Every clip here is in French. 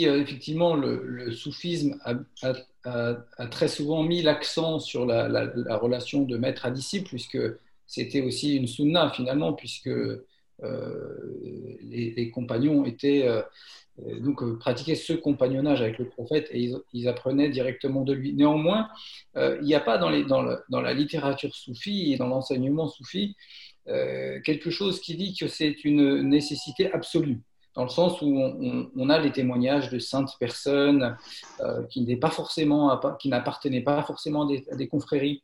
effectivement le, soufisme a, très souvent mis l'accent sur la, relation de maître à disciple, puisque c'était aussi une sunna finalement, puisque les, compagnons étaient donc pratiquaient ce compagnonnage avec le prophète et ils, apprenaient directement de lui. Néanmoins, il n'y a pas dans, dans, la littérature soufie et dans l'enseignement soufi quelque chose qui dit que c'est une nécessité absolue dans le sens où on, a les témoignages de saintes personnes euh, qui n'appartenaient pas forcément à des, confréries.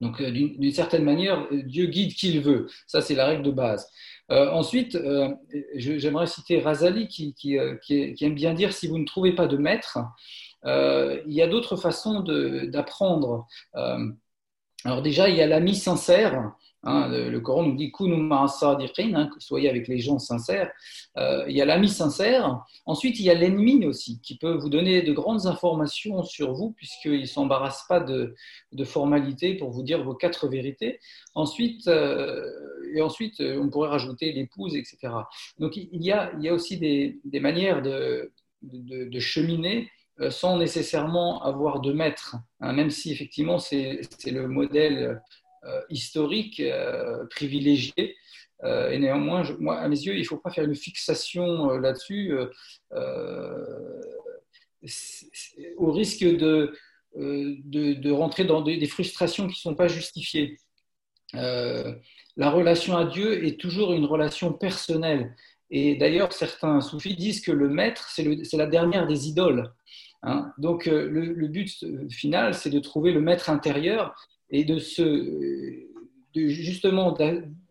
Donc, euh, d'une certaine manière, Dieu guide qui il veut. Ça, c'est la règle de base. Euh, ensuite, j'aimerais citer Razali qui, qui, aime bien dire si vous ne trouvez pas de maître, il y a d'autres façons d'apprendre. alors déjà, il y a l'ami sincère. Hein, le, Coran nous dit hein, soyez avec les gens sincères. Euh, il y a l'ami sincère. Ensuite, il y a l'ennemi aussi, qui peut vous donner de grandes informations sur vous, puisqu'il ne s'embarrasse pas de, formalités pour vous dire vos quatre vérités. Ensuite, euh, et ensuite on pourrait rajouter l'épouse, etc. Donc, il y a, il y a aussi des, manières de, de, cheminer euh, sans nécessairement avoir de maître, hein, même si effectivement c'est le modèle euh, historique euh, privilégié. Euh, et néanmoins, moi, à mes yeux, il ne faut pas faire une fixation là-dessus au risque de, de, rentrer dans des, frustrations qui ne sont pas justifiées. la relation à Dieu est toujours une relation personnelle. Et d'ailleurs, certains soufis disent que le maître, c'est la dernière des idoles. Hein. Donc, le, but final, c'est de trouver le maître intérieur et de, de justement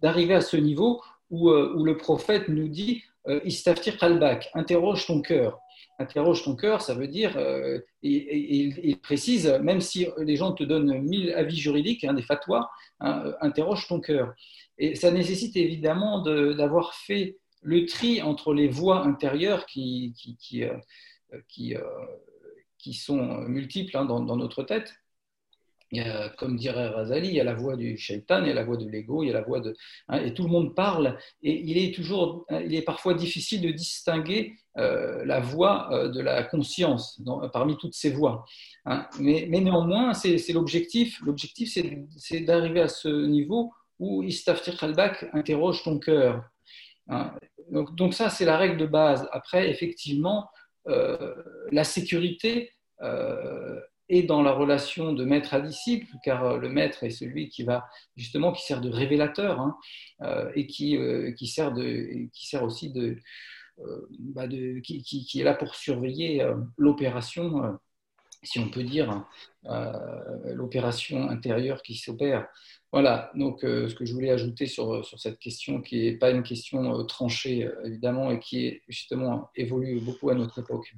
d'arriver à ce niveau où, euh, où, le prophète nous dit euh, Istaftir qalbak, interroge ton cœur. Interroge ton cœur, ça veut dire, euh, et, il précise, même si les gens te donnent mille avis juridiques, hein, des fatwas, hein, interroge ton cœur. Et ça nécessite évidemment d'avoir fait le tri entre les voix intérieures qui, qui, qui, qui, sont multiples hein, dans, notre tête, comme dirait Razali, il y a la voix du shaitan, il y a la voix de l'ego, il y a la voix de. Hein, et tout le monde parle, et il est toujours. Il est parfois difficile de distinguer euh, la voix euh, de la conscience parmi toutes ces voix. Hein. Mais, mais, néanmoins, c'est l'objectif. L'objectif, c'est d'arriver à ce niveau où Istaftir Khalbak interroge ton cœur. Hein. Donc, donc, ça, c'est la règle de base. Après, effectivement, euh, la sécurité et dans la relation de maître à disciple, car euh, le maître est celui qui va justement qui sert de révélateur hein, euh, et qui, euh, qui, sert de, qui sert aussi de, bah qui, qui, est là pour surveiller l'opération, si on peut dire, l'opération intérieure qui s'opère. Voilà, donc ce que je voulais ajouter sur, sur cette question, qui n'est pas une question tranchée évidemment et qui est justement évolue beaucoup à notre époque.